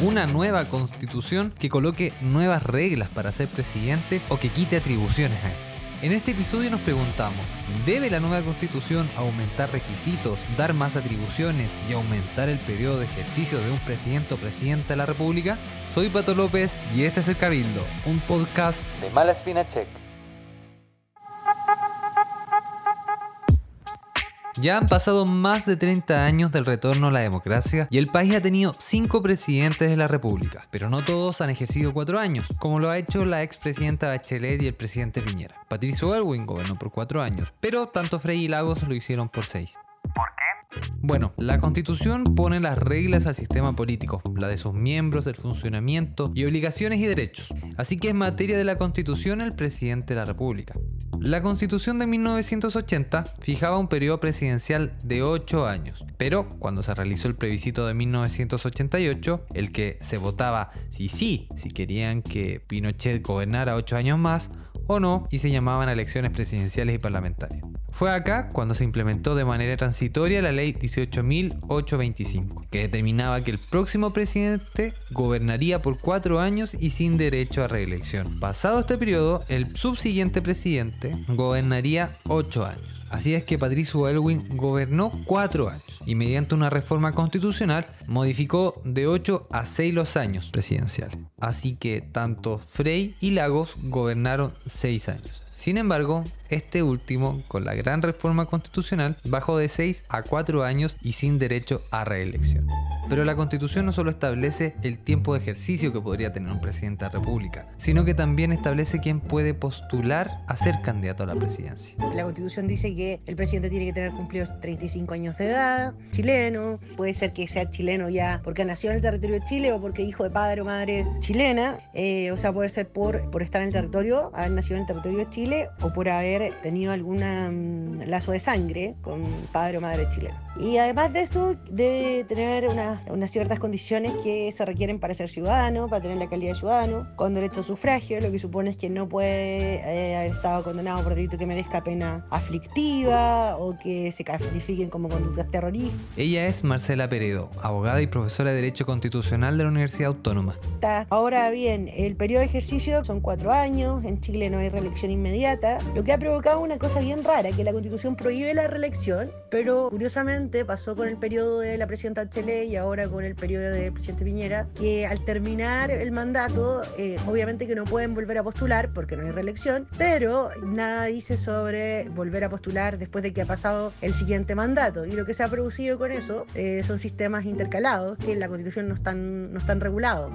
una nueva constitución que coloque nuevas reglas para ser presidente o que quite atribuciones a él. En este episodio nos preguntamos, ¿debe la nueva constitución aumentar requisitos, dar más atribuciones y aumentar el periodo de ejercicio de un presidente o presidenta de la República? Soy Pato López y este es El Cabildo, un podcast de Mala Espina Check. Ya han pasado más de 30 años del retorno a la democracia y el país ha tenido 5 presidentes de la República, pero no todos han ejercido 4 años, como lo ha hecho la expresidenta Bachelet y el presidente Piñera. Patricio Elwin gobernó por 4 años, pero tanto Frey y Lagos lo hicieron por 6. ¿Por qué? Bueno, la constitución pone las reglas al sistema político, la de sus miembros, el funcionamiento y obligaciones y derechos. Así que en materia de la constitución el presidente de la República. La constitución de 1980 fijaba un periodo presidencial de 8 años, pero cuando se realizó el plebiscito de 1988, el que se votaba si sí, si querían que Pinochet gobernara 8 años más, o no, y se llamaban elecciones presidenciales y parlamentarias. Fue acá cuando se implementó de manera transitoria la ley 18.825, que determinaba que el próximo presidente gobernaría por cuatro años y sin derecho a reelección. Pasado este periodo, el subsiguiente presidente gobernaría ocho años. Así es que Patricio Elwin gobernó cuatro años y mediante una reforma constitucional modificó de 8 a 6 los años presidenciales. Así que tanto Frey y Lagos gobernaron 6 años. Sin embargo, este último, con la gran reforma constitucional, bajó de 6 a 4 años y sin derecho a reelección. Pero la constitución no solo establece el tiempo de ejercicio que podría tener un presidente de la República, sino que también establece quién puede postular a ser candidato a la presidencia. La constitución dice que el presidente tiene que tener cumplidos 35 años de edad, chileno, puede ser que sea chileno ya porque nació en el territorio de Chile o porque hijo de padre o madre chilena, eh, o sea, puede ser por, por estar en el territorio, haber nacido en el territorio de Chile o por haber tenido algún mm, lazo de sangre con padre o madre chileno. Y además de eso, debe tener unas ciertas condiciones que se requieren para ser ciudadano, para tener la calidad de ciudadano, con derecho a sufragio, lo que supone es que no puede eh, haber estado condenado por delito que merezca pena aflictiva o que se califiquen como conductas terroristas. Ella es Marcela Peredo, abogada y profesora de Derecho Constitucional de la Universidad Autónoma. Ahora bien, el periodo de ejercicio son cuatro años, en Chile no hay reelección inmediata, lo que ha provocado una cosa bien rara, que la constitución prohíbe la reelección, pero curiosamente pasó con el periodo de la presidenta Chile y ahora con el periodo del presidente Piñera, que al terminar el mandato, eh, obviamente que no pueden volver a postular porque no hay reelección, pero nada dice sobre volver a postular después de que ha pasado el siguiente mandato. Y lo que se ha producido con eso eh, son sistemas intercalados que en la constitución no están, no están regulados.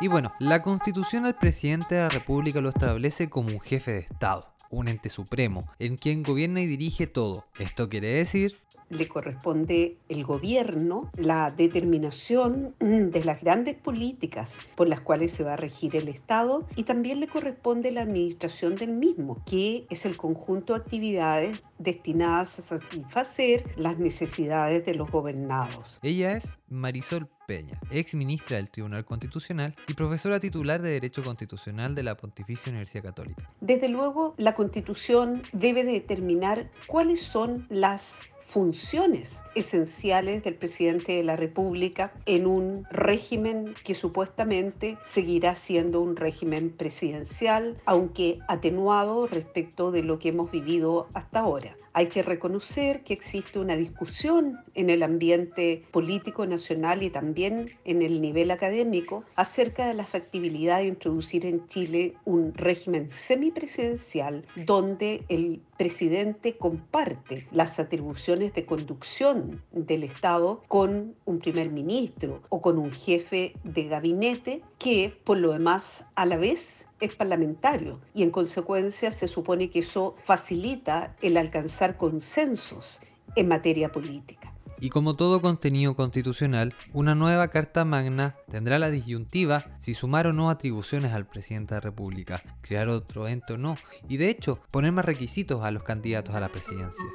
Y bueno, la constitución al presidente de la República lo establece como un jefe de Estado, un ente supremo, en quien gobierna y dirige todo. Esto quiere decir le corresponde el gobierno la determinación de las grandes políticas por las cuales se va a regir el Estado y también le corresponde la administración del mismo, que es el conjunto de actividades destinadas a satisfacer las necesidades de los gobernados. Ella es Marisol Peña, ex ministra del Tribunal Constitucional y profesora titular de Derecho Constitucional de la Pontificia Universidad Católica. Desde luego, la Constitución debe determinar cuáles son las funciones esenciales del presidente de la República en un régimen que supuestamente seguirá siendo un régimen presidencial, aunque atenuado respecto de lo que hemos vivido hasta ahora. Hay que reconocer que existe una discusión en el ambiente político nacional y también en el nivel académico acerca de la factibilidad de introducir en Chile un régimen semipresidencial donde el presidente comparte las atribuciones de conducción del Estado con un primer ministro o con un jefe de gabinete que por lo demás a la vez es parlamentario y en consecuencia se supone que eso facilita el alcanzar consensos en materia política. Y como todo contenido constitucional, una nueva Carta Magna tendrá la disyuntiva si sumar o no atribuciones al presidente de la República, crear otro ente o no, y de hecho poner más requisitos a los candidatos a la presidencia.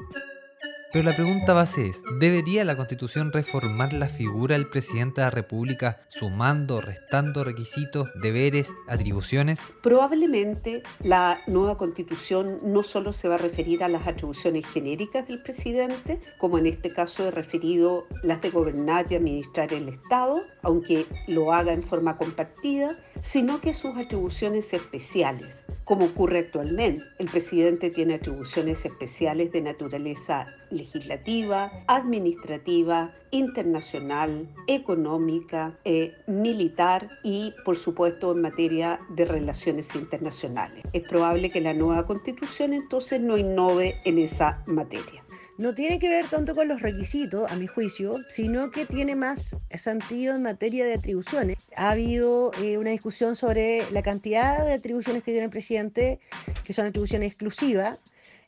Pero la pregunta base es, ¿debería la Constitución reformar la figura del presidente de la República sumando, restando requisitos, deberes, atribuciones? Probablemente la nueva Constitución no solo se va a referir a las atribuciones genéricas del presidente, como en este caso he referido las de gobernar y administrar el Estado, aunque lo haga en forma compartida, sino que sus atribuciones especiales, como ocurre actualmente. El presidente tiene atribuciones especiales de naturaleza legislativa, administrativa, internacional, económica, eh, militar y, por supuesto, en materia de relaciones internacionales. Es probable que la nueva constitución entonces no innove en esa materia no tiene que ver tanto con los requisitos, a mi juicio, sino que tiene más sentido en materia de atribuciones. Ha habido eh, una discusión sobre la cantidad de atribuciones que tiene el presidente, que son atribuciones exclusivas,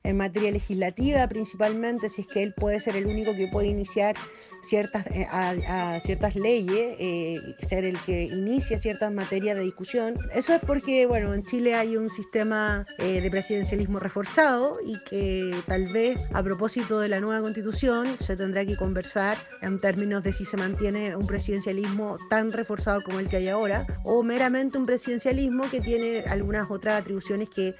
en materia legislativa principalmente, si es que él puede ser el único que puede iniciar ciertas, eh, a, ciertas leyes, eh, ser el que inicia ciertas materias de discusión. Eso es porque, bueno, en Chile hay un sistema eh, de presidencialismo reforzado y que tal vez a propósito de la nueva constitución se tendrá que conversar en términos de si se mantiene un presidencialismo tan reforzado como el que hay ahora o meramente un presidencialismo que tiene algunas otras atribuciones que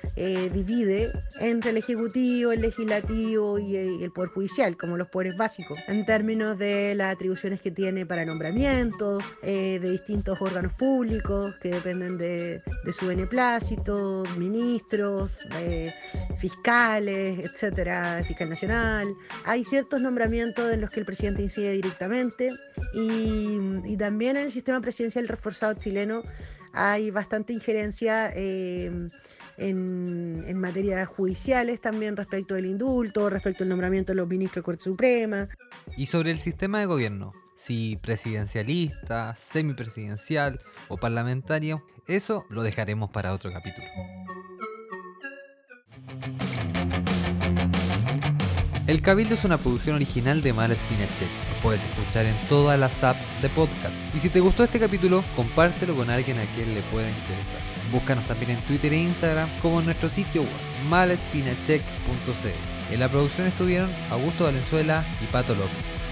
divide entre el Ejecutivo, el Legislativo y el Poder Judicial, como los poderes básicos, en términos de las atribuciones que tiene para nombramientos eh, de distintos órganos públicos que dependen de, su beneplácito, ministros, eh, fiscales, etcétera, fiscal nacional. Hay ciertos nombramientos en los que el presidente incide directamente y, también en el sistema presidencial reforzado chileno hay bastante injerencia. Eh, en, en materias judiciales también respecto del indulto, respecto al nombramiento de los ministros de Corte Suprema. Y sobre el sistema de gobierno, si presidencialista, semipresidencial o parlamentario, eso lo dejaremos para otro capítulo. El Cabildo es una producción original de Mala Spinachet. Lo puedes escuchar en todas las apps de podcast. Y si te gustó este capítulo, compártelo con alguien a quien le pueda interesar. Búscanos también en Twitter e Instagram como en nuestro sitio web malespinachek.cl. En la producción estuvieron Augusto Valenzuela y Pato López.